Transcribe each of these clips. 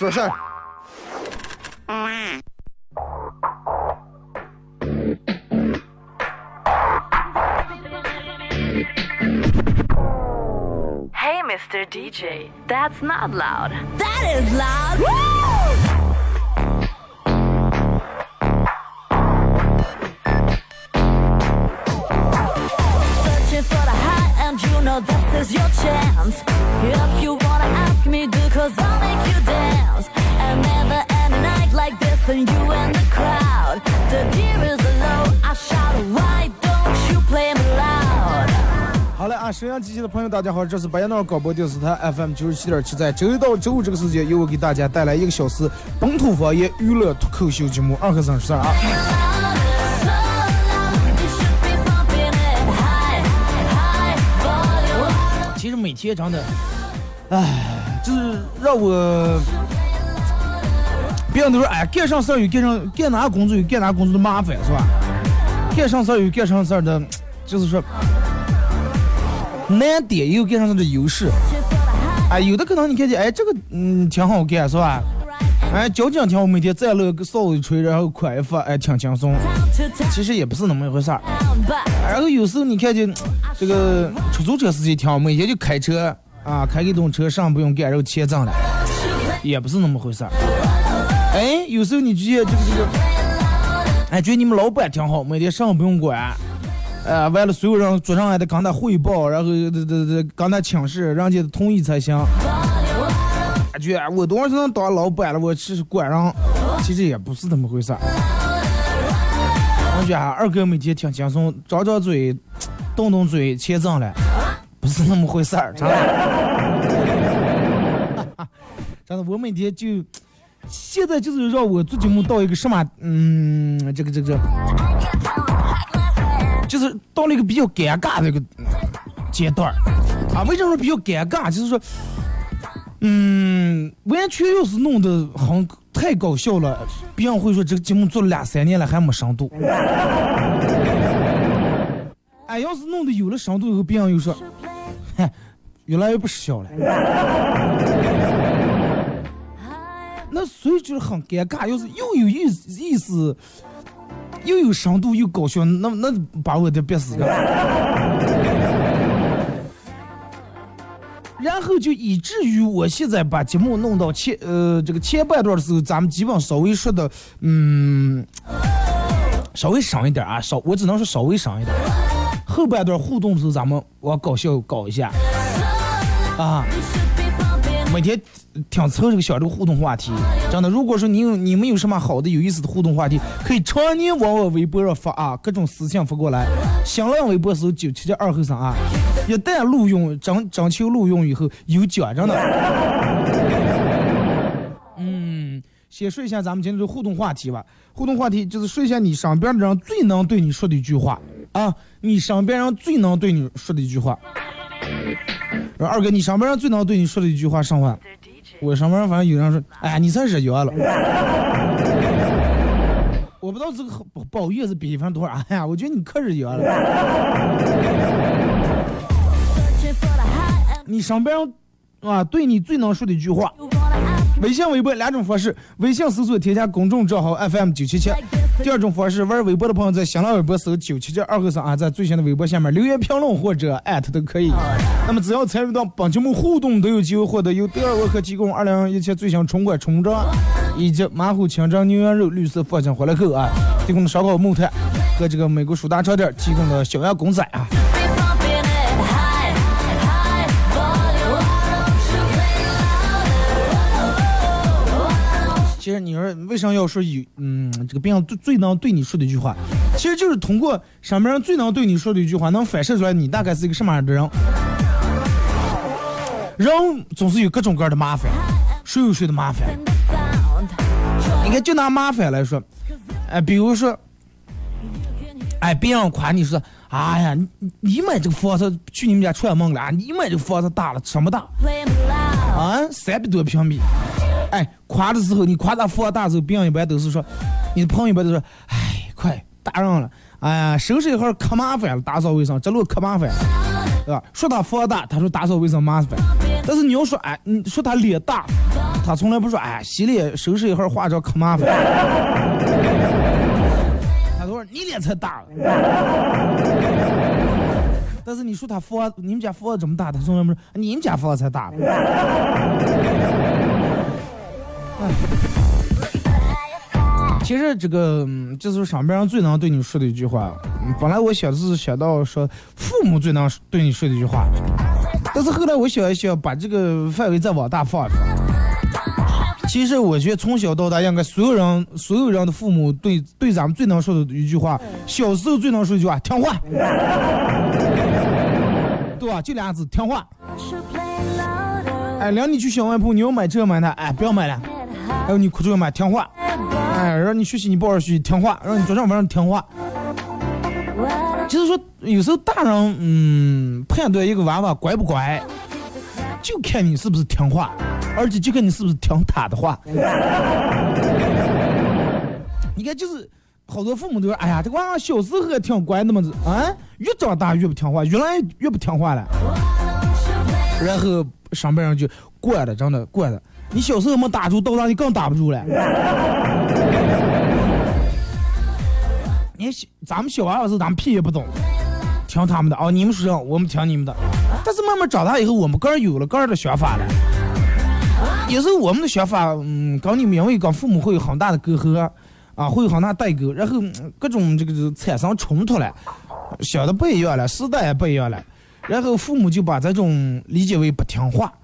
说事儿。 Hey, Mr. DJ, that's not loud. That is loud. Searching 沈阳机器的朋友，大家好，这是白杨岛广播电视台 FM 九十七点七，在周一到周五这个时间，由我给大家带来一个小时本土方言娱乐脱口秀节目《二和三十二》啊。其实每天真的，唉，就是让我，别人都说，哎，干上事儿有干上干哪工作有干哪工作的麻烦，是吧？干上事儿有干上事儿的，就是说难点也有干上事儿的优势。哎，有的可能你看见，哎，这个嗯挺好干，是吧？哎，交警挺好，每天再乐个哨一吹，然后款一发，哎，挺轻松。其实也不是那么一回事儿。然后有时候你看见 这个出租车司机挺好，每天就开车啊，开给动车上不用干，然后钱挣了，也不是那么回事儿。哎，有时候你觉得这个这个，哎，觉得你们老板挺好，每天上不用管，呃，完了所有人桌上还得跟他汇报，然后这这这跟他请示，人家同意才行。感觉我多少能当老板了，我是管人，其实也不是那么回事儿。我觉二哥每天挺轻松，张张嘴，动动嘴，钱挣了，不是那么回事儿，真的。真的，我每天就现在就是让我做节目到一个什么，嗯，这个这个，就是到了一个比较尴尬的一个阶段儿啊。为什么说比较尴尬？就是说，嗯，完全要是弄得很太搞笑了，别人会说这个节目做了两三年了还没深度。哎，要是弄得有了深度以后，别人又说，嗨，越来越不实效了。那所以就是很尴尬，要是又有意思意思，又有深度又搞笑，那那把我的憋死了。然后就以至于我现在把节目弄到前呃这个前半段的时候，咱们基本稍微说的嗯稍微省一点啊，稍我只能说稍微省一点。后半段互动的时候，咱们往搞笑搞一下啊。每天挺凑这个想这个互动话题，真的。如果说你有你们有什么好的有意思的互动话题，可以常年往我微博上发啊，各种私信发过来。新浪微博搜九七七二后三啊，一旦录用征征求录用以后有奖，真的。嗯，先说一下咱们今天的互动话题吧。互动话题就是说一下你身边的人最能对你说的一句话啊，你身边人最能对你说的一句话。然后二哥，你上班上最能对你说的一句话什么话？我上班人反正有人说，哎呀，你才日元了。我不知道这个不不好意思比方多少，哎呀，我觉得你可日元了。你上班上啊，对你最能说的一句话。微信、微博两种方式，微信搜索添加公众账号 FM 九七七。第二种方式，玩微博的朋友在新浪微博搜九七七二后三啊，在最新的微博下面留言评论或者艾特都可以。那么只要参与到本节目互动，都有机会获得由德尔沃克提供二零一七最新春冠春装以及马虎清蒸牛羊肉绿色放心回来后啊提供的烧烤木炭和这个美国舒达超店提供的小羊公仔啊。你说为啥要说有嗯这个别人最最能对你说的一句话，其实就是通过什么人最能对你说的一句话，能反射出来你大概是一个什么样的人。人总是有各种各样的麻烦，谁有谁的麻烦。你看，就拿麻烦来说，哎，比如说，哎，别人夸你说，哎呀，你买这个房子去你们家串门了，你买这个房子大了，什么大？啊，三百多平米。哎，夸的时候，你夸他房大时候，别人一般都是说，你的朋友一般都说，哎，快打扰了，哎呀，收拾一会儿可麻烦了，打扫卫生这路可麻烦，对吧？说他房大，他说打扫卫生麻烦，但是你要说，哎，你说他脸大，他从来不说，哎，洗脸收拾一会儿化妆可麻烦，他说你脸才大。但是你说他房，你们家房子这么大，他从来不说你们家房才大。其实这个，这是上边人最能对你说的一句话。本来我想是想到说父母最能对你说的一句话，但是后来我想一想，把这个范围再往大放一放。其实我觉得从小到大，应该所有人所有人的父母对对咱们最能说的一句话，小时候最能说一句话，听话，就俩字，听话。哎，领你去小卖部，你要买这买那，哎，不要买了。还有你哭着要买，听话。哎，让你学习你不好好学习，听话。让你做上班听话。就是说，有时候大人嗯判断一个娃娃乖不乖，就看你是不是听话，而且就看你是不是听他的话。你看，就是好多父母都说，哎呀，这个娃小时候还挺乖的嘛，啊，越长大越不听话，越来越不听话了。然后上边人就惯了，真的惯了。你小时候没打住，到大你更打不住了。你小咱们小娃娃时候，咱们屁也不懂，听他们的哦。你们说我们听你们的。但是慢慢长大以后，我们个人有了个人的想法了。有时候我们的想法，嗯，跟你们因为跟父母会有很大的隔阂啊，会有很大代沟，然后各种这个产生冲突了，想的不一样了，时代也不一样了，然后父母就把这种理解为不听话。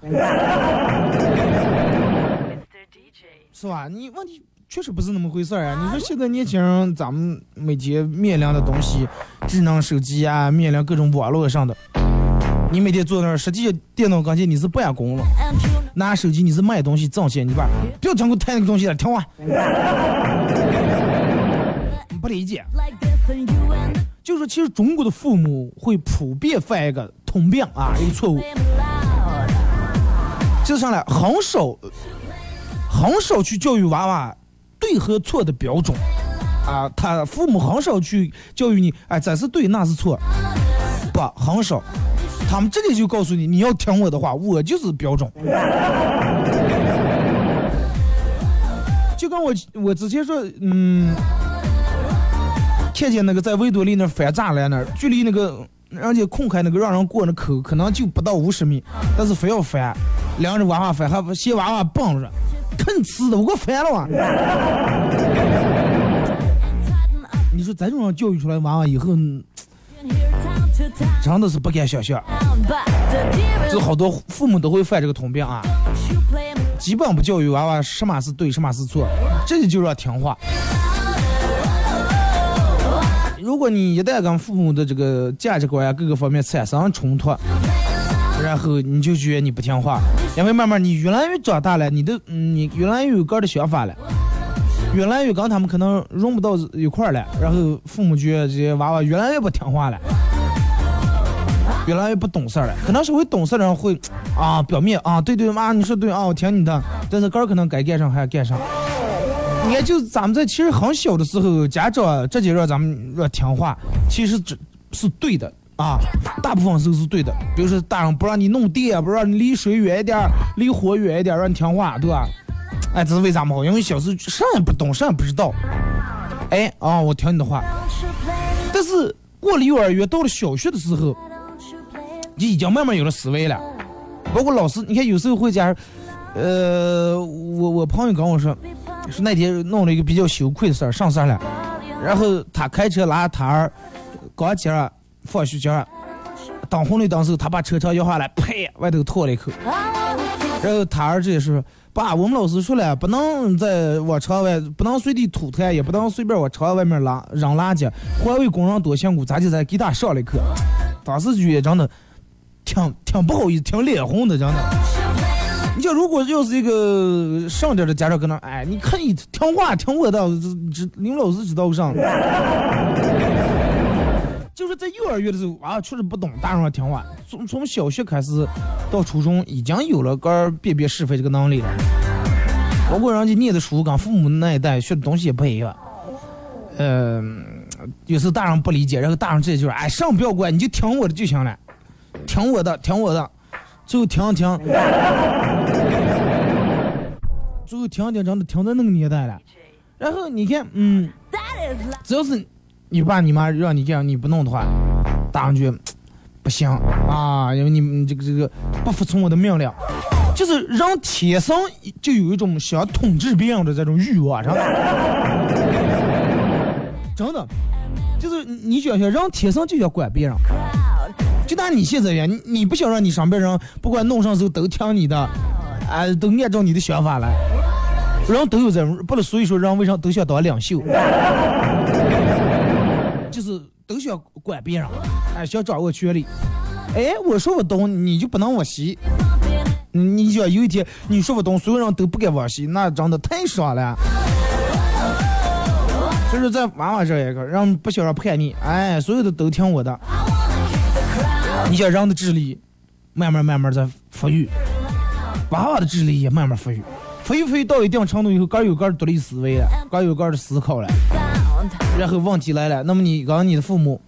是吧？你问题确实不是那么回事儿啊！你说现在年轻人，咱们每天面临的东西，智能手机啊，面临各种网络上的，你每天坐那儿，实际电脑跟前你是办公了，拿手机你是卖东西挣钱，你吧？不要讲给我谈那个东西了，听话。不理解，就是说，其实中国的父母会普遍犯一个通病啊，一个错误，就是上来很少。很少去教育娃娃对和错的标准，啊，他父母很少去教育你，哎，这是对，那是错，不，很少，他们直接就告诉你，你要听我的话，我就是标准。就跟我我之前说，嗯，看见那个在维多利那反栅栏那儿，距离那个人家空开那个让人过那口，可能就不到五十米，但是非要翻，两着娃娃翻，还嫌娃娃蹦着。啃吃的，我给我烦了哇！你说咱这种教育出来娃娃以后，真的是不敢想象。这好多父母都会犯这个通病啊，基本不教育娃娃什么是对，什么是错，这就让听话。如果你一旦跟父母的这个价值观呀各个方面产生冲突，然后你就觉得你不听话，因为慢慢你越来越长大了，你的你越来越有个的想法了，越来越跟他们可能融不到一块儿了，然后父母觉得这些娃娃越来越不听话了，越来越不懂事儿了。可能是会懂事的人会啊，表面啊，对对妈你说对啊，我听你的，但是个可能该干上还要干上。你看，就咱们在其实很小的时候，家长直接让咱们让听话，其实这是对的。啊，大部分时候是对的。比如说，大人不让你弄电，不让你离水远一点，离火远一点，让你听话，对吧？哎，这是为啥么好？因为小时候啥也不懂，啥也不知道。哎，啊，我听你的话。但是过了幼儿园，到了小学的时候，已经慢慢有了思维了。包括老师，你看有时候会讲，呃，我我朋友跟我说，说那天弄了一个比较羞愧的事儿，上山了，然后他开车拉他儿，刚接了。放学前，等红绿灯时候，他把车窗摇下来，呸，外头吐了一口。然后他儿子也是，爸，我们老师说了，不能在往车外，不能随地吐痰，也不能随便往车外面拉扔垃圾。环卫工人多辛苦，咱就在给他上了一课。当时就也真的挺挺不好意思，挺脸红的，真的。你像如果要是一个上点的家长，可能哎，你看你听话听我的，这你们老师知道上。就是在幼儿园的时候啊，确实不懂，大人要听话。从从小学开始到初中，已经有了个辨别是非这个能力了。包括人家念的书，跟父母那一代学的东西也不一样。呃，有时候大人不理解，然后大人直接就是哎，上不要管，你就听我的就行了，听我的，听我的，最后听听，最后听听，真的听到那个年代了。然后你看，嗯，只要是。你爸你妈让你这样，你不弄的话，大上去不行啊！因为你你这个这个不服从我的命令，就是人天生就有一种想统治别人的这种欲望，真的，真的，就是你想想，人天生就想管别人。就拿你现在呀，你不想让你上边人不管弄上时候都听你的，啊，都按照你的想法来，人都有这种，不能所以说人为啥都想当领袖。就是都想管别人，哎，想掌握权力。哎，我说不懂，你就不能往西。你想有一天你说不懂，所有人都不敢往西，那真的太爽了。就是在娃娃这一个，让不想让叛逆，哎，所有的都听我的。你想人的智力慢慢慢慢在发育，娃娃的智力也慢慢发育，发育发育到一定程度以后，各有各的独立思维了，各有各的思考了。然后问题来了，那么你跟你的父母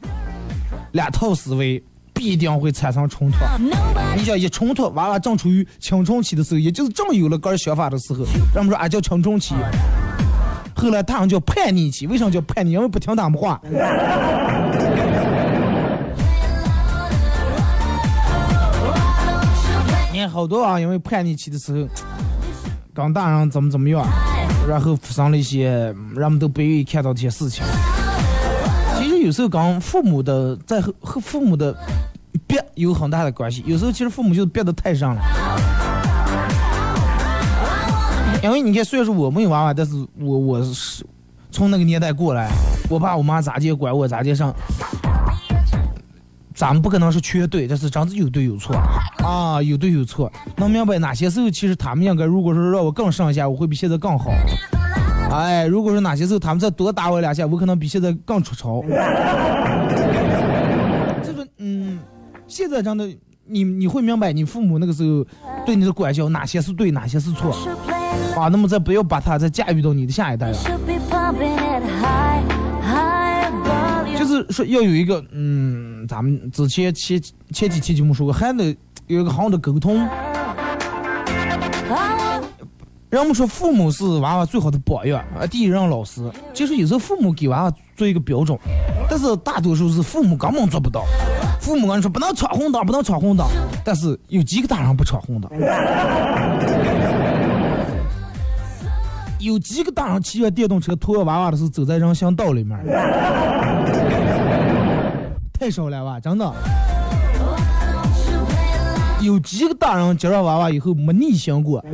两套思维必定会产生冲突。你想一冲突，娃娃正处于青春期的时候，也就是正有了个人想法的时候，人们说俺叫青春期。后来大人叫叛逆期，为什么叫叛逆？因为不听他们话。好多啊，因为叛逆期的时候，跟大人怎么怎么样。然后发生了一些人们都不愿意看到这些事情。其实有时候跟父母的在和和父母的逼有很大的关系。有时候其实父母就是逼得太上了。因为你看，虽然说我没有娃娃，但是我我是从那个年代过来，我爸我妈咋接管我咋接上。咱们不可能是全对，但是真是有对有错啊，有对有错。能明白哪些时候其实他们应该，如果说让我更上一下，我会比现在更好。哎，如果说哪些时候他们再多打我两下，我可能比现在更出潮。就说嗯，现在真的，你你会明白你父母那个时候对你的管教哪些是对，哪些是错啊。那么再不要把它再驾驭到你的下一代了。说要有一个嗯。咱们之前前前几期节目说过，还得有一个好的沟通。人们说父母是娃娃最好的榜样啊，第一任老师。其实有时候父母给娃娃做一个标准，但是大多数是父母根本做不到。父母跟你说不能闯红灯，不能闯红灯，但是有几个大人不闯红灯？有几个大人骑着电动车拖娃娃的时候走在人行道里面？太少了吧，真的。有几个大人接上娃娃以后没逆行过，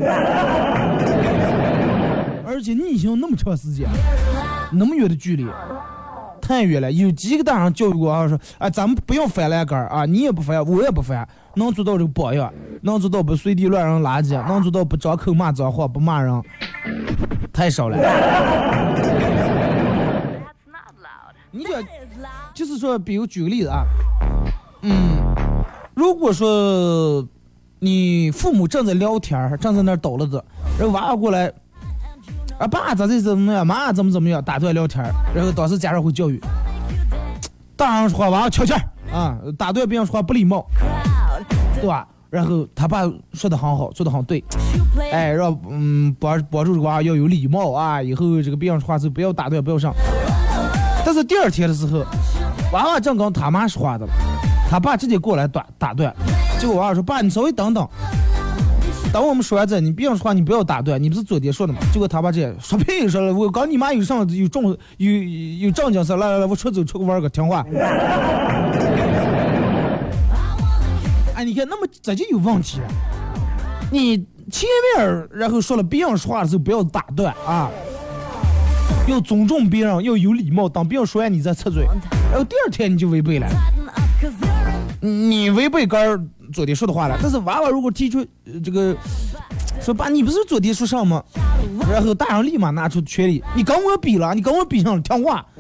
而且逆行那么长时间，那么远的距离，太远了。有几个大人教育过啊，说，哎，咱们不要翻栏杆啊，你也不翻，我也不翻，能做到这个榜样，能做到不随地乱扔垃圾，能做到不张口骂脏话，不骂人，太少了。你讲。就是说，比如举个例子啊，嗯，如果说你父母正在聊天正在那捣了子，然后娃娃过来，啊爸咋这怎么样，妈怎么怎么样，打断聊天然后当时家长会教育，大人说话娃娃悄悄啊，打断别人说话不礼貌，对吧？然后他爸说的很好，说的很对，哎，让嗯帮帮助这个娃要有礼貌啊，以后这个别人说话时不要打断，不要上。但是第二天的时候。娃娃正跟他妈说话的，他爸直接过来打打断，结果娃娃说：“爸，你稍微等等，等我们说完这，你别说话，你不要打断，你不是昨天说的吗？”结果他爸直接说：“屁，说了，我刚你妈有上有重有有正经事，来来来，我出走出去玩个，听话。”哎，你看，那么这就有问题。你前面然后说了别人说话的时候不要打断啊。要尊重别人，要有礼貌。当别人说完，你再插嘴，然后第二天你就违背了。你违背刚儿昨天说的话了。但是娃娃如果提出这个说爸，你不是昨天说上吗？然后大人立马拿出权利，你跟我比了，你跟我比上了，听话。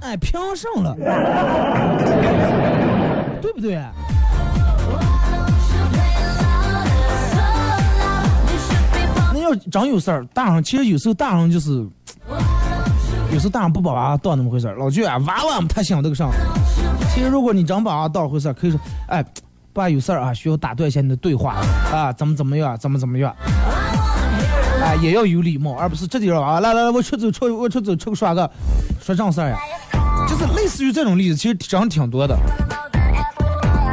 哎，凭上了，对不对？真有事儿，大人其实有时候大人就是，有时候大人不把娃当那么回事儿。老句啊，娃娃们太想这个上。其实如果你真把娃当回事儿，可以说，哎，爸有事儿啊，需要打断一下你的对话啊，怎么怎么样，怎么怎么样。哎，也要有礼貌，而不是直接说啊，来来来，我出走出我出走出个耍个，说正事儿呀。就是类似于这种例子，其实真挺多的。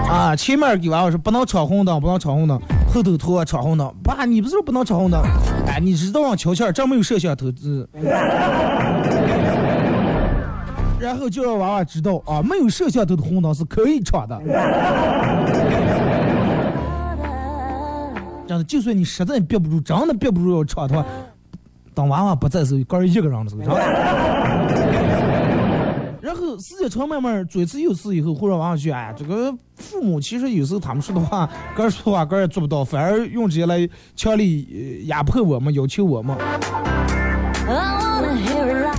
啊，前面给娃娃说不能闯红灯，不能闯红灯，后头拖闯红灯。爸，你不是说不能闯红灯？哎，你知道往瞧瞧，这没有摄像头。这，然后就让娃娃知道啊，没有摄像头的红灯是可以闯的。真的，就算你实在憋不住，真的憋不住要闯的话，等娃娃不在时候，哥一个人的时候，时间长慢慢左次右次以后，或者娃娃去，哎，这个父母其实有时候他们说的话，哥说的话哥也做不到，反而用这些来强力压迫我们，要求我们。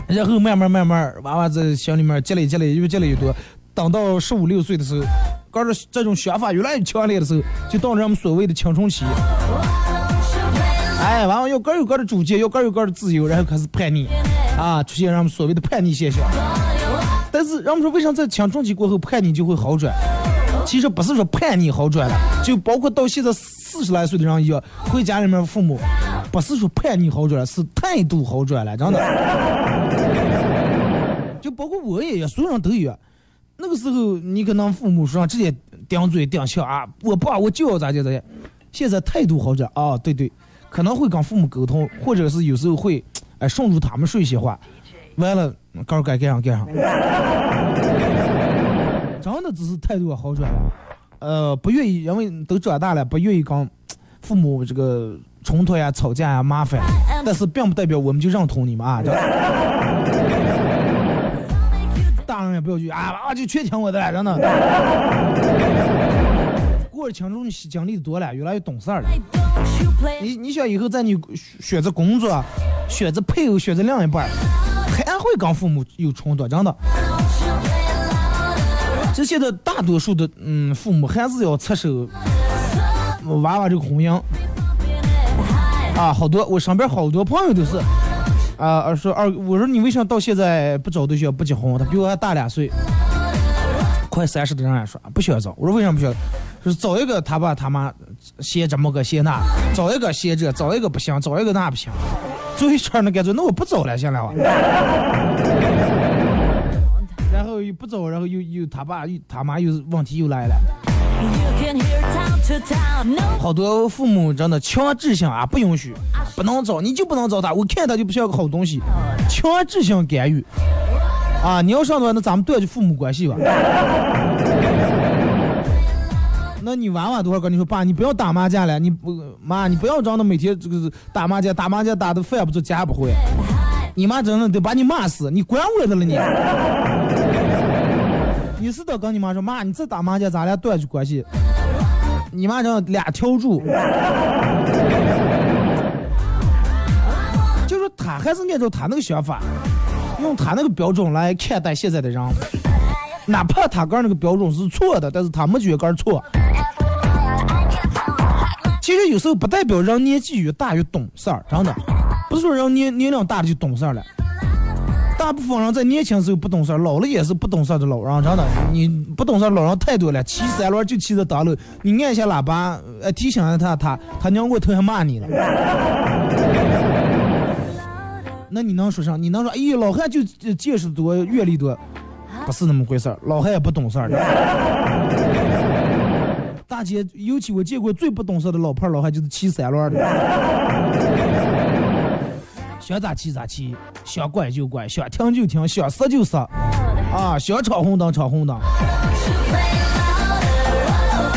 然后慢慢慢慢，娃娃在心里面积累积累，越积累越多。等到十五六岁的时候，哥的这种想法越来越强烈的时候，就到了我们所谓的青春期。哎，完了要各有各的主见，要各有各的自由，然后开始叛逆，啊，出现人们所谓的叛逆现象。但是人们说，为啥在青春期过后叛逆就会好转？其实不是说叛逆好转了，就包括到现在四十来岁的人一样，回家里面父母，不是说叛逆好转了，是态度好转了，真的。就包括我也一，所有人都一样。那个时候你可能父母说直接顶嘴顶笑啊，我爸我就要咋地咋地。现在态度好转啊，对对，可能会跟父母沟通，或者是有时候会哎顺入他们说一些话，完了告诉该干啥干啥。真 的只是态度好转了，呃，不愿意，因为都长大了，不愿意跟父母这个冲突呀、吵架呀、麻烦，但是并不代表我们就认同你们啊。大人也不要去啊，娃娃就缺听我的了，真的。过了青春期经历的多了，越来越懂事了。你你想以后在你选择工作、选择配偶、选择另一半，还会跟父母有冲突，真的。这现在大多数的嗯父母还是要插手娃娃这个婚姻啊，好多我身边好多朋友都是啊，说二我说你为啥到现在不找对象不结婚？他比我还大两岁，快三十的人还说不需要找。我说为什么不需要？就是找一个他爸他妈嫌这么个嫌那，找一个嫌这，找一个不行，找一个那不行，最后一圈那干脆那我不找了，行了吧？然后又不走，然后又又他爸又他妈又问题又来了。好多父母真的强制性啊，不允许，不能找，你就不能找他。我看他就不像个好东西，强制性干预。啊，你要上的话，那咱们断绝父母关系吧。那你娃娃多少跟你说爸，你不要打麻将了，你不妈，你不要这样的每天这个打麻将，打麻将打的饭不做，家不回。你妈真的得把你骂死，你管我的了你。你是得跟你妈说，妈，你再打麻将，咱俩断绝关系。你妈这俩条柱，就说他还是按照他那个想法，用他那个标准来看待现在的人，哪怕他个那个标准是错的，但是他没觉得错。其实有时候不代表人年纪越大越懂事儿，真的，不是说人年年龄大了就懂事儿了。大部分人在年轻时候不懂事儿，老了也是不懂事儿的老人，真的。你不懂事儿老人太多了，骑三轮就骑着大路，你按一下喇叭，呃，提醒一下他，他他娘过头还骂你了。那你能说啥？你能说，哎，老汉就见识多，阅历多，不是那么回事儿，老汉也不懂事儿。大姐，尤其我见过最不懂事的老炮老汉，就是骑三轮的。想咋骑咋骑，想拐就拐，想停就停，想刹就刹，啊，想闯红灯闯红灯。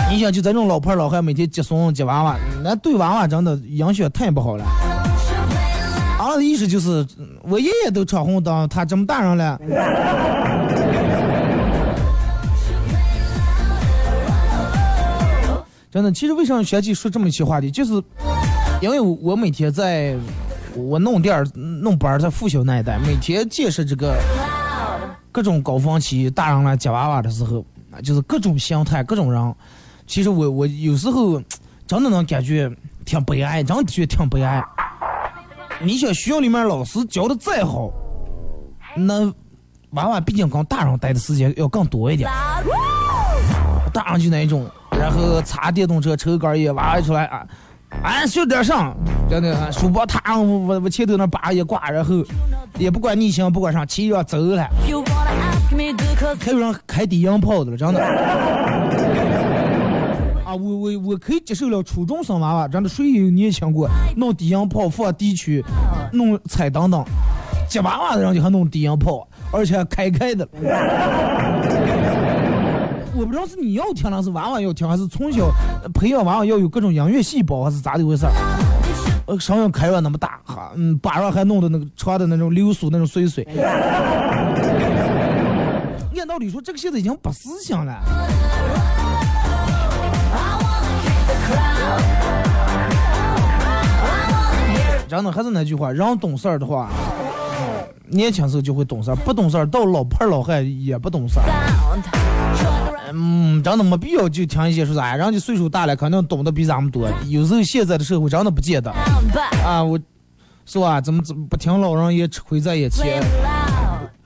你想就这种老炮老汉每天接送接娃娃，那对娃娃真的影响太不好了。他的意思就是，我爷爷都闯红灯，他这么大人了。真的，其实为什么学姐说这么一些话题，就是因为我每天在我弄店儿、弄班儿，在复修那一带，每天见识这个各种高峰期大人来接娃娃的时候，就是各种心态、各种人。其实我我有时候真的能感觉挺悲哀，真的觉得挺悲哀。你想学校里面老师教的再好，那娃娃毕竟跟大人待的时间要更多一点。大人就那一种，然后擦电动车抽根烟，娃娃出来啊，俺学点上，真的，书包他我我前头那把一挂，然后也不管逆行不管啥，骑着走了还有人开低音炮的了，真的。啊，我我我可以接受了，初中生娃娃，真的谁有年轻过？弄低音炮放地区，弄彩灯等，接娃娃的人就还弄低音炮，而且还开开的。我不知道是你要听还是娃娃要听，还是从小呃培养娃娃要有各种音乐细胞，还是咋的回事儿？呃，声音开了那么大，哈，嗯，把上还弄的那个穿的那种流苏那种碎碎。按道理说，这个现在已经不思想了。真的还是那句话，人懂事儿的话，年轻时候就会懂事儿，不懂事儿到老派老汉也不懂事儿。嗯，真的没必要就听一些说啥，人家岁数大了，肯定懂得比咱们多。有时候现在的社会真的不见得啊，我是吧？怎么怎么不听老人言，吃亏在眼前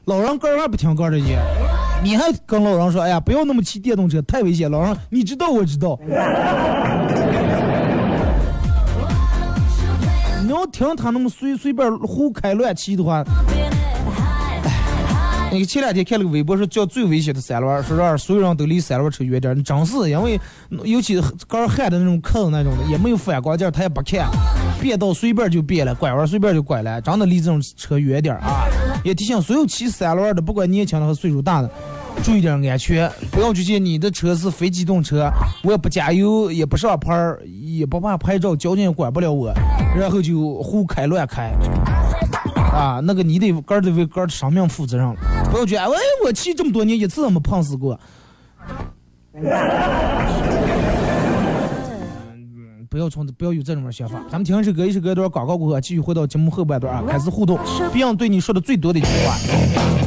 老人个儿还不听个儿的言，你还跟老人说，哎呀，不要那么骑电动车，太危险。老人，你知道我知道。你要听他那么随随便胡开乱骑的话，Been it high. 那个前两天看了个微博说叫最危险的三轮，说让所有人都离三轮车远点儿。真是因为尤其杆儿焊的那种坑那种的，也没有反光镜，他也不看，变道随便就变了，拐弯随便就拐了，真的离这种车远点啊！也提醒所有骑三轮的，不管年轻的和岁数大的，注意点安全，不要去见你的车是非机动车，我也不加油，也不上牌，也不怕拍照，交警也管不了我，然后就胡开乱开。啊，那个你得个儿得为个儿的生命负责任了，不要觉得哎，我骑这么多年一次都没碰死过。不要从不要有这种想法。咱们听一首歌，一首歌一段广告过后，继续回到节目后半段啊，开始互动。Beyond 对你说的最多的一句话。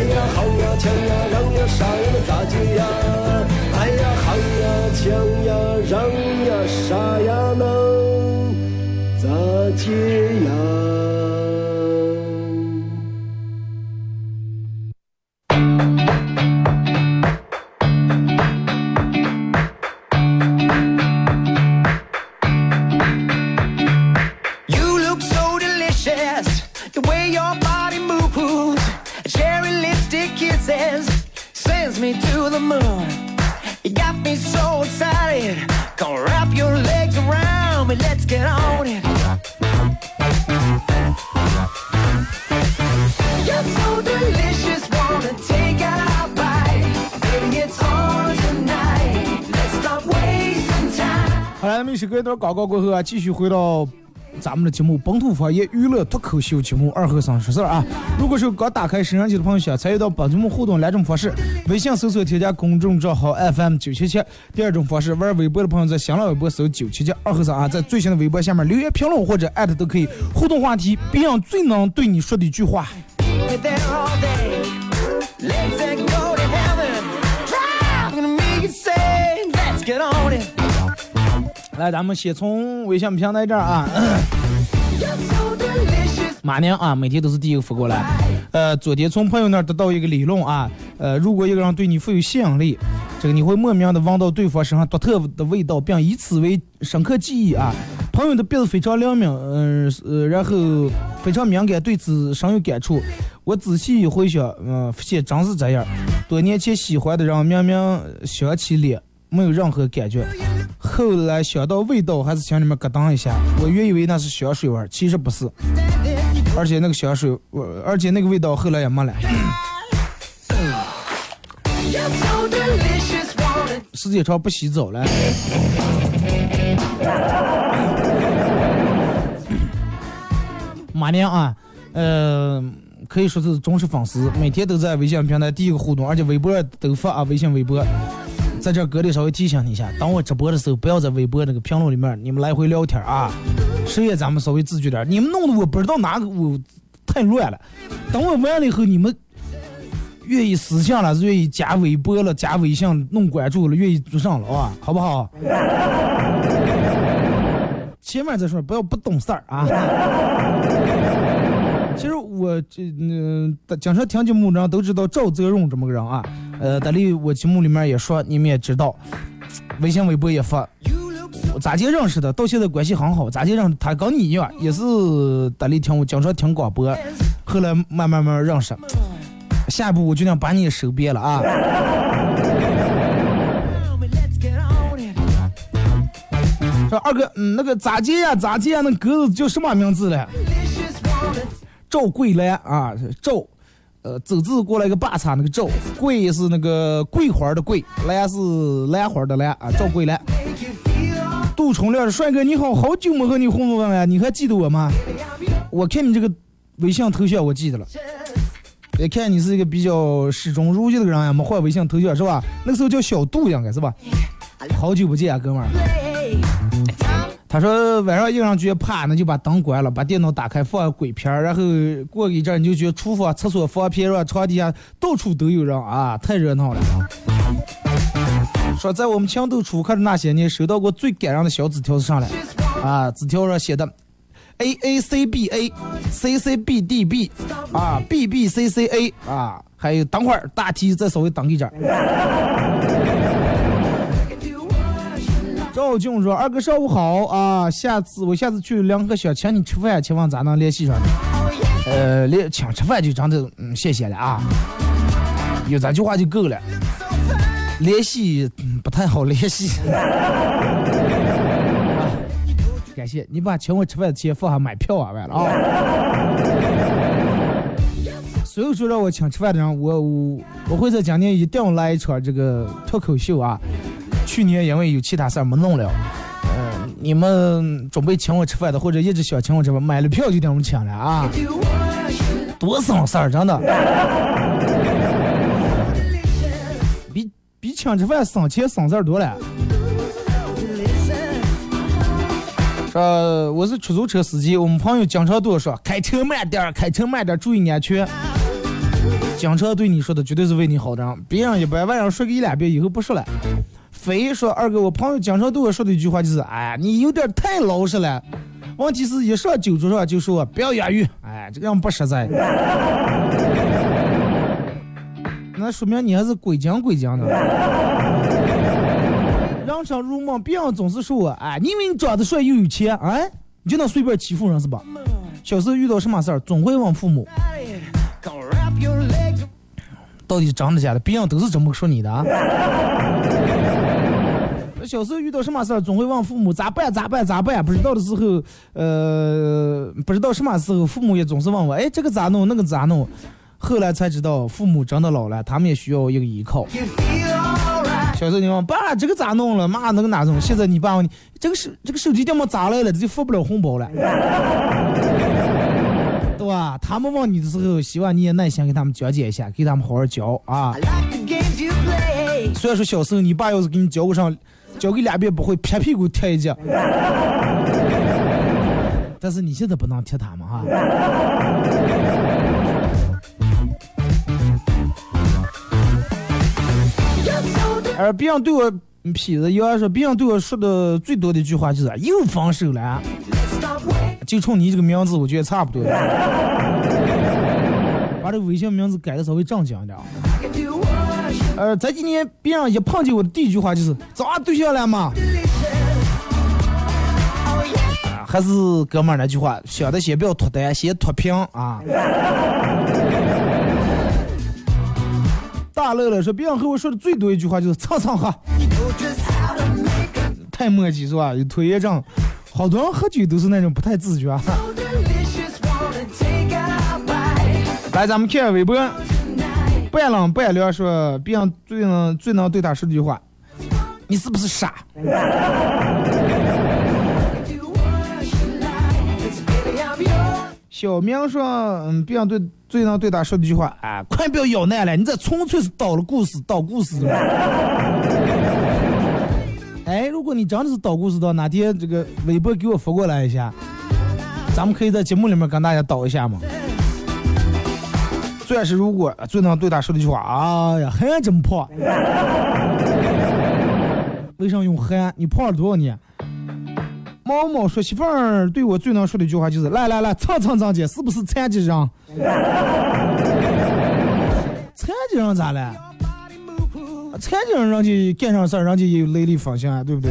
哎呀，好呀，强呀，让呀，啥呀，咋接呀？哎呀，好呀，强呀，让呀，啥呀，能咋接？呀首歌一段广告过后啊，继续回到咱们的节目《本土方言娱乐脱口秀》节目二和尚说事儿啊。如果是刚打开摄像机的朋友，想参与到本节目互动两种方式：微信搜索添加公众账号 FM 九七七；第二种方式，玩微博的朋友在新浪微博搜九七七二和尚啊，在最新的微博下面留言评论或者艾特都可以互动话题，别让最能对你说的一句话。来，咱们先从微信平台这儿啊。马娘啊，每天都是第一个发过来。呃，昨天从朋友那儿得到一个理论啊，呃，如果一个人对你富有吸引力，这个你会莫名的闻到对方身上独特的味道，并以此为深刻记忆啊。朋友的鼻子非常灵敏，嗯呃，然后非常敏感，对此深有感触。我仔细回想，嗯、发现真是这样。多年前喜欢的人，明明想起脸没有任何感觉，后来想到味道，还是心里面咯噔一下。我原以为那是香水味，其实不是。而且那个香水，我而且那个味道后来也没了。You're so delicious. Wanna 时间长不洗澡了。马娘啊，呃，可以说是忠实粉丝，每天都在微信平台第一个互动，而且微博都发啊，微信、微博。在这儿哥得稍微提醒你一下，当我直播的时候，不要在微博那个评论里面你们来回聊天啊，谁也咱们稍微自觉点，你们弄得我不知道哪个我太乱了。等我完了以后，你们愿意私信了，愿意加微博了，加微信弄关注了，愿意做上了啊，好不好？千万再说，不要不懂事儿啊！其实我这嗯，经常听节目的人都知道赵泽荣这么个人啊。呃，在里我节目里面也说，你们也知道，微信、微博也发。我咋就认识的？到现在关系很好。咋就认识他？跟你一样，也是在里听我经常听广播，后来慢慢慢慢认识。下一步我决定把你也收编了啊！说二哥，嗯，那个咋接呀？咋接呀？那鸽子叫什么名字嘞？赵桂兰啊，赵，呃，走字过来一个八叉那个赵，桂是那个桂花的桂，兰是兰花的兰啊，赵桂兰。杜重亮，帅哥你好，好久没和你互动了，你还记得我吗？我看你这个微信头像，我记得了。也看你是一个比较始终如一的人呀，没换微信头像是吧？那个时候叫小杜应该是吧？好久不见啊，哥们儿。他说晚上一个人觉得怕，那就把灯关了，把电脑打开放鬼片，然后过一阵你就觉得厨房、厕所、房间、是床底下到处都有人啊，太热闹了。说在我们情窦初开的那些年，收到过最感人的小纸条是啥来？啊，纸条上写的 A A C B A C C B D B 啊 B B C C A 啊，还有等会儿大题再稍微等一阵。赵静说：“二哥上午好啊，下次我下次去梁河想请你吃饭，请问咋能联系上你？呃，联请吃饭就真的嗯谢谢了啊，有这句话就够了。联系、嗯、不太好联系。啊 感谢你把请我吃饭的钱放下买票啊，完了啊。所有说让我请吃饭的人，我我我会在今年一定来一场这个脱口秀啊。”去年因为有其他事儿没弄了。嗯、你们准备请我吃饭的，或者一直想请我吃饭，买了票就等我们请了啊！多省事儿，真的。比比请吃饭省钱省事儿多了。说我是出租车司机，我们朋友经常对我说：“开车慢点儿，开车慢点儿，注意安全。”经常对你说的绝对是为你好的，别人一般晚上说个一两遍，以后不说了。非说二哥，我朋友经常对我说的一句话就是：“哎，你有点太老实了。”问题是一上酒桌上就说不要押韵，哎，这个样不实在。那说明你还是鬼精鬼精的。人生如梦，别人总是说我，哎，你以为你长得帅又有钱，哎，你就能随便欺负人是吧？小时候遇到什么事儿，总会问父母，到底真的假的？别人都是这么说你的啊。小时候遇到什么事儿，总会问父母咋办咋办咋办？不知道的时候，呃，不知道什么时候，父母也总是问我，哎，这个咋弄，那个咋弄？后来才知道，父母真的老了，他们也需要一个依靠。小时候你问爸，这个咋弄了？妈，那个哪弄？现在你爸问你，这个手这个手机电么咋来了？这就发不了红包了，对吧？他们问你的时候，希望你也耐心给他们讲解一下，给他们好好教啊。虽然说小时候你爸要是给你教过上，教给两遍不会，拍屁股踢一脚，但是你现在不能踢他们哈。而别人对我痞子，有人说别人对我说的最多的一句话就是又分手了，就冲你这个名字，我觉得差不多。把这微信名字改的稍微正经一点。呃，这几年别人一碰见我的第一句话就是找对象了吗？啊，还是哥们儿那句话，想的先不要脱单，先脱贫啊。大乐乐说，别人和我说的最多一句话就是蹭蹭喝，太墨迹是吧？有拖延症，好多人喝酒都是那种不太自觉。来，咱们看看微博，半冷半凉说，别人最能最能对他说句话，你是不是傻？小明说：“嗯，别人对最能对他说句话，哎，快不要咬奶了，你这纯粹是捣了故事，捣故事。哎，如果你真的是捣故事的，哪天这个微博给我发过来一下，咱们可以在节目里面跟大家捣一下嘛。最是如果最能对他说的一句话，哎呀，还真胖，为啥用还？你胖了多少年？”毛毛说：“媳妇儿对我最能说的一句话就是，来来来，蹭蹭蹭姐，是不是残疾人？残疾人咋了？残疾人人家干上事儿，人家也有雷厉风行啊，对不对？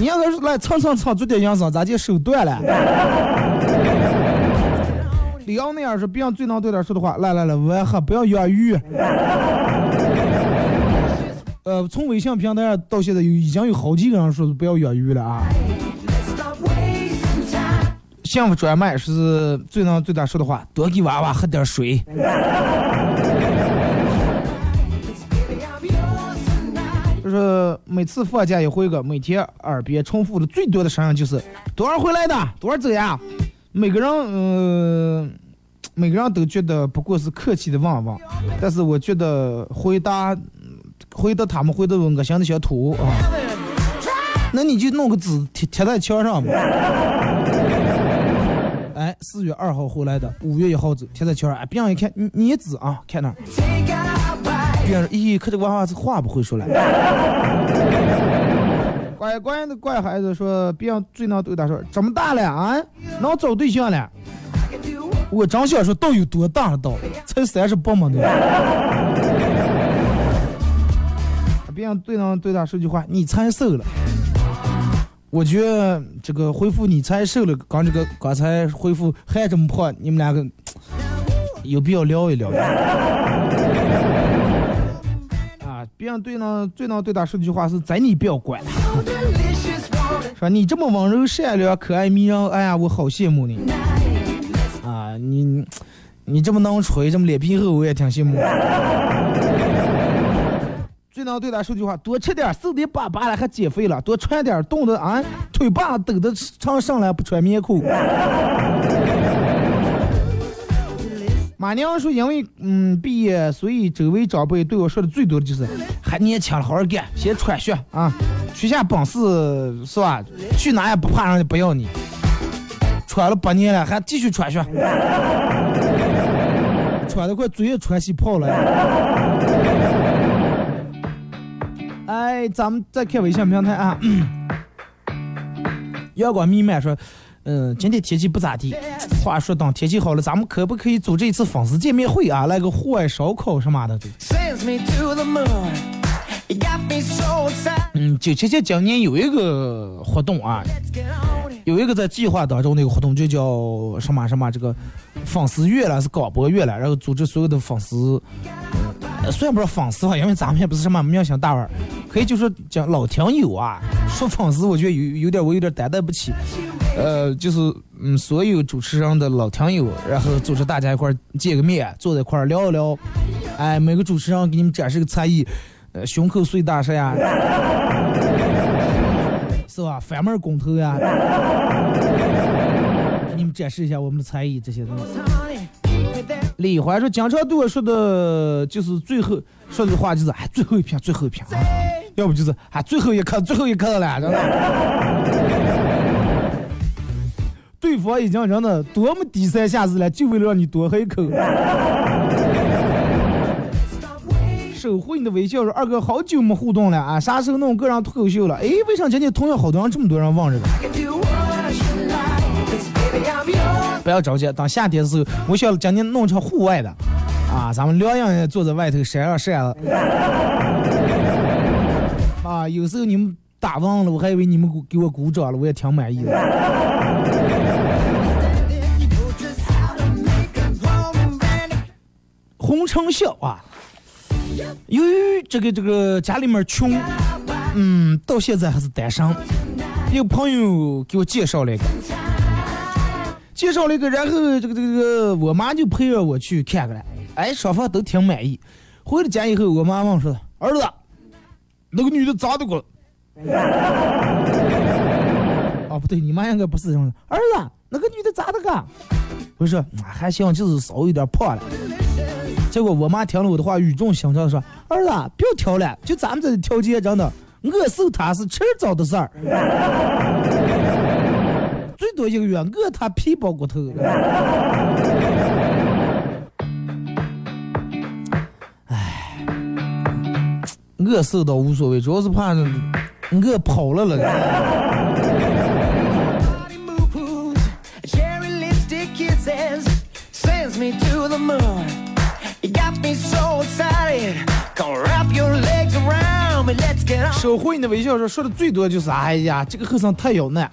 你要是来蹭蹭蹭做点营生，咋就手断了？”李昂那样是别人最能对他说的话，来来来，我也喝，不要越狱。呃，从微信平台上到现在有已经有好几个人说是不要越狱了啊。幸福专卖是最能对他说的话，多给娃娃喝点水。就是每次放假一回个，每天耳边重复的最多的声音就是多少回来的，多少走呀？每个人嗯、每个人都觉得不过是客气的问问，但是我觉得回答。回答他们回答恶心的小土啊，那你就弄个纸贴贴在墙上吧。哎，四月二号回来的，五月一号走，贴在墙上。哎，别人一看，你你纸啊，看那。别人咦，可这娃娃是话不会说了。乖乖的乖孩子说，别人最能对他说，这么大了啊，能找对象了。我真想说，到有多大了到？才三十八嘛的。别人对能对他说句话，你才瘦了。我觉得这个回复你才瘦了，刚这个刚才回复还这么胖，你们两个有必要聊一聊。别人对呢最能对他说句话是在你不要管，说你这么温柔善良、可爱迷人，哎呀，我好羡慕你。啊，你你这么能吹，这么脸皮厚，我也挺羡慕。最能对他说句话：多吃点，瘦的巴巴了还减肥了；多穿点，冻的啊，腿把抖的长上来不穿棉裤。马娘说：“因为嗯毕业，所以周围长辈对我说的最多的就是还年轻了，好好干，先穿学啊，学下本事是吧？去哪也不怕人家不要你。穿了八年了，还继续穿学，穿的快嘴也喘起泡了。哎，咱们再看微信平台啊，阳光弥漫说。”嗯，今天天气不咋地。话说，等天气好了，咱们可不可以组织一次粉丝见面会啊？来个户外烧烤什么的。嗯，九七七今年有一个活动啊，有一个在计划当中那个活动，就叫什么什么这个粉丝月了，是广播月了，然后组织所有的粉丝，虽然不是粉丝吧，因为咱们也不是什么明星大腕，可以就说讲老听友啊。说粉丝，我觉得有有点我有点担待不起。呃，就是嗯，所有主持人的老听友，然后组织大家一块儿见个面，坐在一块儿聊一聊。哎，每个主持人给你们展示个才艺，呃，胸口碎大石呀，是吧？反门攻头呀，给你们展示一下我们的才艺这些东西。李怀说，经常对我说的就是最后说的话就是哎，最后一瓶，最后一瓶，要不就是哎，最后一刻，最后一刻了，真的。对方已经扔的多么低三下四了，就为了让你多喝一口。守护你的微笑说：“二哥，好久没互动了啊，啥时候弄个人脱口秀了？哎，为啥今天同样好多人这么多人望着个？不要着急，等夏天的时候，我想今天弄成户外的，啊，咱们两人坐在外头晒啊晒啊。啊，有时候你们打忘了，我还以为你们给我鼓掌了，我也挺满意的。”红尘笑啊！由于这个这个家里面穷，嗯，到现在还是单身。有朋友给我介绍了一个，介绍了一个，然后这个这个，我妈就陪着我去看看了。哎，双方都挺满意。回了家以后，我妈问说：“儿子，那个女的咋的过？” 哦，不对，你妈应该不是这样的。儿子，那个女的咋的个？我说还行，就是稍微有点胖了。结果我妈听了我的话，语重心长的说：“儿子，不要挑了，就咱们这条件，真的，饿瘦他是迟早的事儿，最多一个月，饿他皮包骨头。”哎，饿瘦倒无所谓，主要是怕饿跑了了。守护你的微笑说说的最多就是哎呀，这个和尚太有难。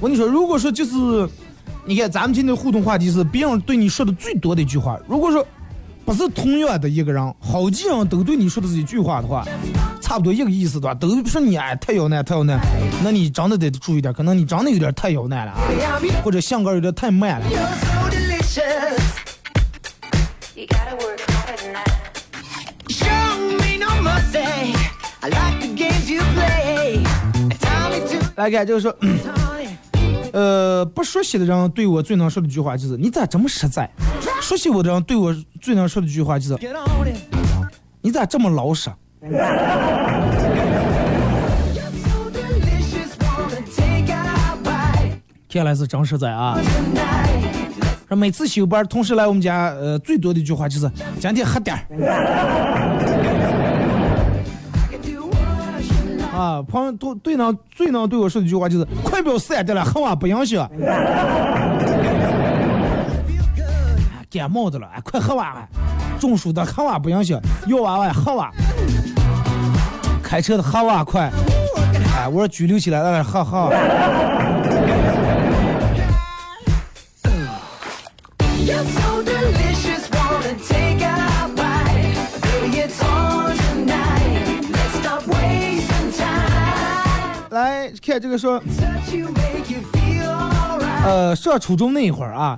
我跟你说，如果说就是，你看咱们今天互动话题是别人对你说的最多的一句话。如果说不是同样的一个人，好几人都对你说的是一句话的话，差不多一个意思的话，都说你哎太有难太有难，那你真的得注意点，可能你长得有点太有难了啊，或者性格有点太慢了。来看，就是说，呃，不熟悉的人对我最能说的一句话就是“你咋这么实在”，熟悉我的人对我最能说的一句话就是“你咋这么老实”。看来是真实在啊！说每次休班，同事来我们家，呃，最多的一句话就是“今天喝点儿”。啊，朋友都对能最能对我说的一句话就是“快表散掉了，喝完不影响。”感冒的了，哎，快喝完！中暑的喝完不影响，要娃娃喝完。开车的喝完快！哎，我说拘留起来，来来喝喝。来看这个说，呃，上初中那一会儿啊，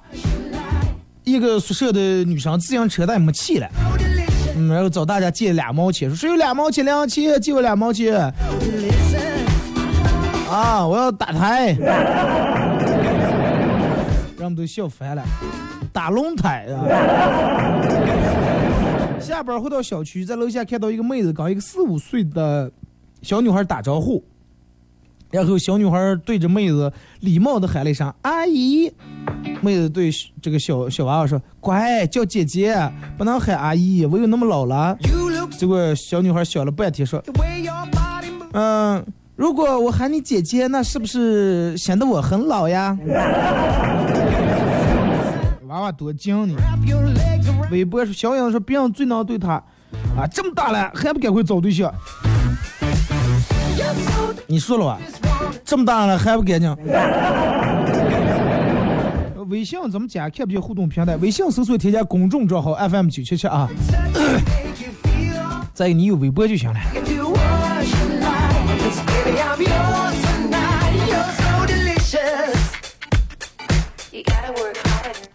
一个宿舍的女生自行车带没气了，嗯，然后找大家借两毛钱，说谁有两毛钱，两毛钱借我两毛钱。啊，我要打胎，人们都笑翻了，打龙胎啊。下班回到小区，在楼下看到一个妹子跟一个四五岁的小女孩打招呼，然后小女孩对着妹子礼貌的喊了一声“阿姨”，妹子对这个小小娃娃说：“乖，叫姐姐，不能喊阿姨，我有那么老了。”结果小女孩想了半天说：“嗯，如果我喊你姐姐，那是不是显得我很老呀？” 娃娃多精呢。微博说小杨说别人最能对他，啊这么大了还不赶快找对象？你说了吧？这么大了还不干净？微信怎么加？看不见互动平台。微信搜索添加公众账号 FM 九七七啊。再一个你有微博就行了。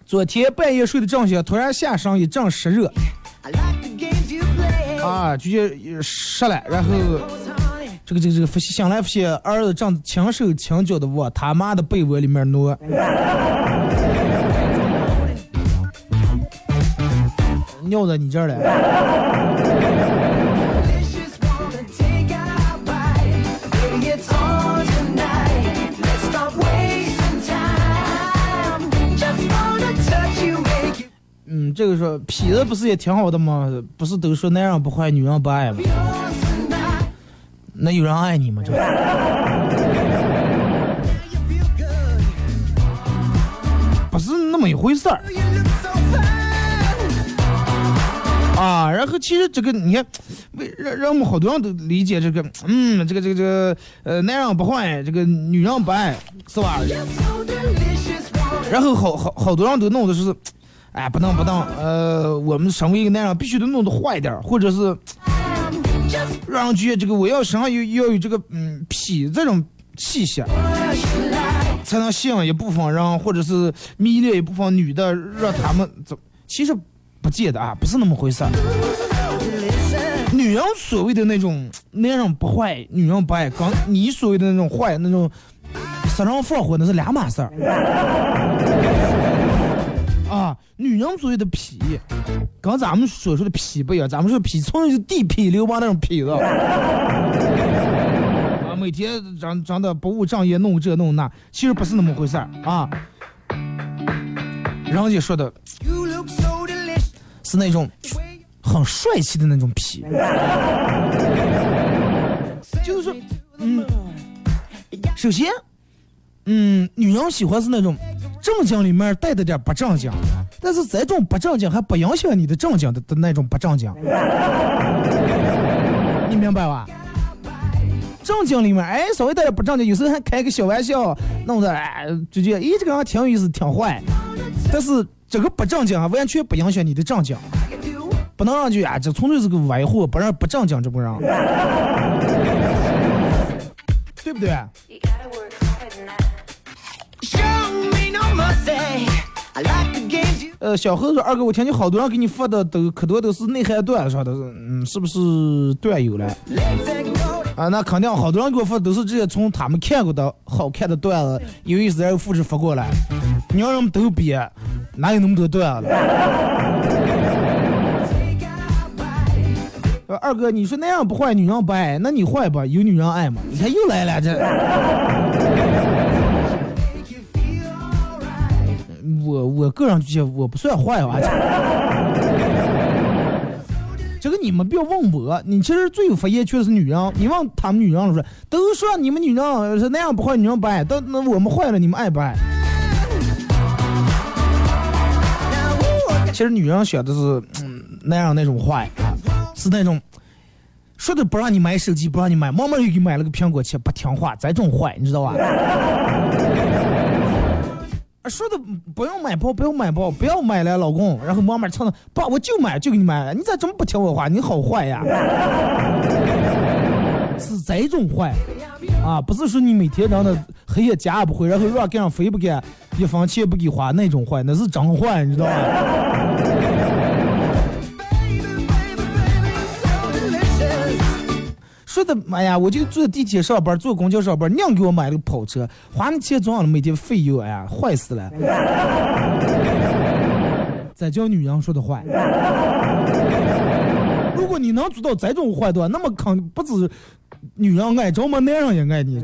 昨天半夜睡得正香，突然下身一阵湿热，啊，直接湿了，然后这个这个这个发现醒来发现儿子正轻手轻脚的往他妈的被窝里面挪，尿在你这儿了。嗯，这个说痞子不是也挺好的吗？不是都说男人不坏，女人不爱吗？那有人爱你吗？这不是那么一回事儿啊。然后其实这个你看，为让让我们好多人都理解这个，嗯，这个这个这个呃，男人不坏，这个女人不爱，是吧？然后好好好多人都弄的是。哎，不能不能，呃，我们身为一个男人，必须得弄得坏点或者是让人觉得这个我要身上有要有这个嗯痞这种气息，才能吸引一部分人，或者是迷恋一部分女的，让他们怎？其实不见得啊，不是那么回事。女人所谓的那种男人不坏，女人不爱，跟你所谓的那种坏那种杀人放火那是两码事儿。女人所谓的痞，跟咱们所说的痞不一样。咱们说痞，从是地痞流氓那种痞子。啊，每天长长得不务正业，弄这弄那，其实不是那么回事儿啊。人家说的，是那种很帅气的那种痞，就是说，嗯，首先，嗯，女人喜欢是那种。正经里面带着点不正经，但是这种不正经还不影响你的正经的的那种不正经，你明白吧？正经里面，哎，稍微带点不正经，有时候还开个小玩笑，弄得哎，就觉得，咦，这个人挺有意思，挺坏。但是这个不正经啊，完全不影响你的正经，不能让就啊，这纯粹是个歪货，不让不正经这不让，对不对？呃，小何说：“二哥，我听见好多人给你发的都可多都是内涵段啥的，嗯，是不是段友了？啊，那肯定好多人给我发都是直接从他们看过的好看的段子有意思然后复制发过来。你要人们都编，哪有那么多段子？二哥，你说那样不坏，女人不爱，那你坏吧？有女人爱吗？你看又来了这。”我我个人觉得我不算坏啊，这个你们不要问我，你其实最有发言权的是女人，你问他们女人说，都说你们女人是那样不坏，女人不爱，都那我们坏了，你们爱不爱？其实女人选的是嗯那样那种坏，是那种说的不让你买手机，不让你买，慢慢又给买了个苹果七，不听话，这种坏，你知道吧？说的不用买包，不用买包，不要买了，老公。然后妈妈唱的，爸，我就买，就给你买。你咋这么不听我话？你好坏呀！是这种坏啊，不是说你每天让他黑夜家也不回，然后乱干非不干，一分钱不给花那种坏，那是真坏，你知道吧？说的，哎呀，我就坐地铁上班，坐公交上班，娘给我买了个跑车，花那钱总了每天费油，哎呀，坏死了。再叫女人说的坏。如果你能做到这种坏的话，那么肯不止女人爱着嘛，男人也爱你，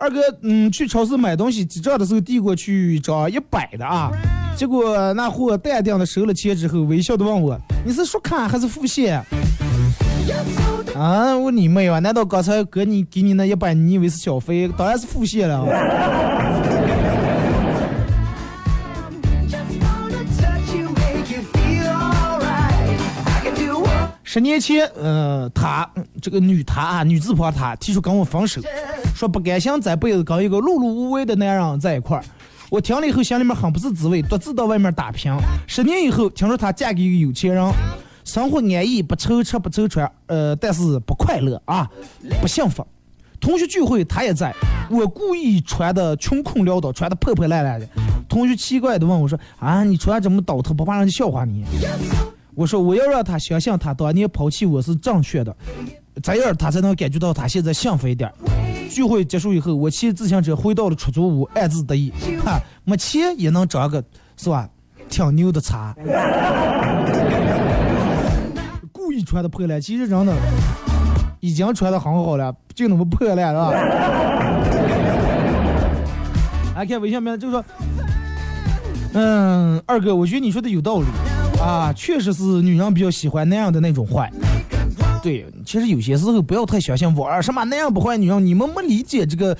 二哥嗯去超市买东西结账的时候递过去找一百的啊。结果那货淡定的收了钱之后微笑的问我你是刷卡还是付现？啊我你妹啊难道刚才哥你给你那一百你以为是小费？当然是付现了。十年前，呃，她嗯这个女她啊，女字旁她提出跟我分手，说不甘心这辈子跟一个碌碌无为的男人在一块儿。我听了以后心里面很不是滋味，独自到外面打拼。十年以后，听说她嫁给一个有钱人，生活安逸，不愁吃不愁穿，呃，但是不快乐啊，不幸福。同学聚会她也在，我故意穿的穷困潦倒，穿的破破烂烂的。同学奇怪的问我说：“啊，你穿这么倒腾，不怕人家笑话你？”我说我要让他相信他当年抛弃我是正确的，这样他才能感觉到他现在幸福一点。聚会结束以后，我骑自行车回到了出租屋，暗自得意，哈，没钱也能找个是吧？挺牛的茬。故意穿的破烂，其实真的已经穿的很好了，就那么破烂了。来看微信名就说，嗯，二哥，我觉得你说的有道理啊，确实是女人比较喜欢那样的那种坏。对，其实有些时候不要太相信网上什么那样不坏女人，你们没理解这个，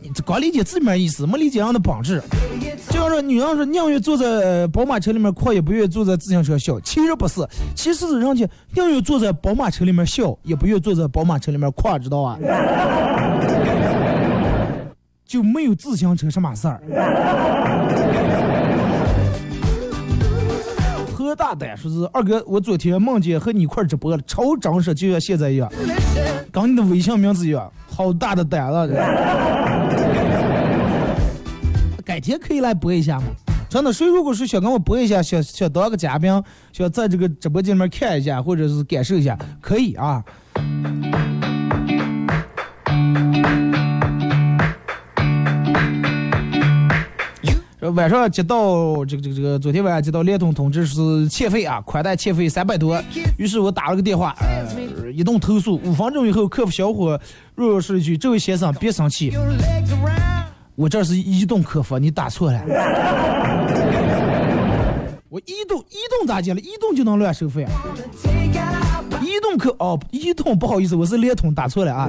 你光理解字面意思，没理解人的本质。就像说女人说宁愿坐在宝马车里面哭，也不愿意坐在自行车笑，其实不是，其实是人家宁愿坐在宝马车里面笑，也不愿坐在宝马车里面哭，知道吧？就没有自行车什么事儿。大胆说是二哥，我昨天梦见和你一块直播了，超真实，就像现在一样，跟你的微信名字一样，好大的胆子！改天可以来播一下吗？真的，谁如果是想跟我播一下，想想当个嘉宾，想在这个直播间里面看一下，或者是感受一下，可以啊。晚上接到这个这个这个，昨天晚上接到联通通知是欠费啊，宽带欠费三百多，于是我打了个电话，呃，移动投诉，五分钟以后，客服小伙弱弱说一句：“这位先生别生气，我这是移动客服，你打错了。”我移动移动咋接了？移动就能乱收费啊？移动客哦，移动不好意思，我是联通打错了啊。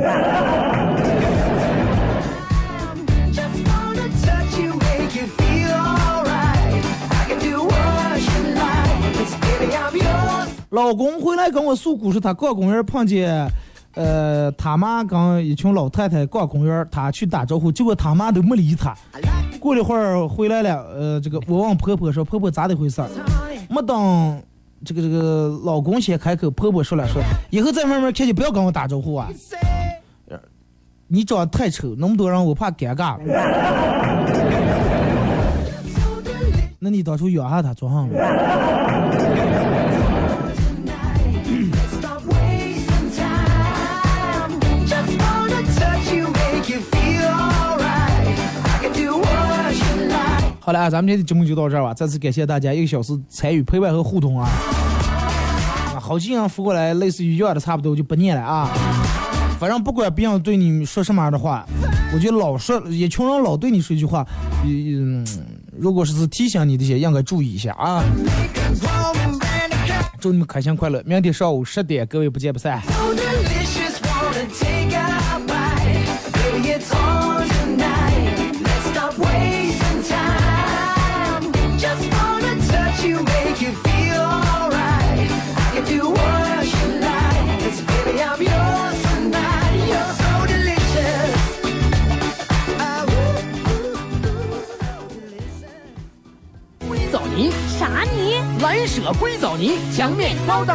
老公回来跟我诉苦，说他逛公园碰见，呃，他妈跟一群老太太逛公园，他去打招呼，结果他妈都没理他。过了一会儿回来了，呃，这个我问婆婆说，婆婆咋的回事？没等这个这个老公先开口，婆婆说了说，以后在外面看见不要跟我打招呼啊，你长得太丑，那么多人我怕尴尬。那你当初养下他做啥了？好了啊，咱们今天的节目就到这儿吧。再次感谢大家一个小时参与陪伴和互动啊！啊，好几样扶过来，类似于要的差不多，我就不念了啊。反正不管别人对你说什么样的话，我觉得老说一群人老对你说一句话，嗯，如果是提醒你这些，应该注意一下啊。祝你们开心快乐！明天上午十点，各位不见不散。白舍硅藻泥墙面高档。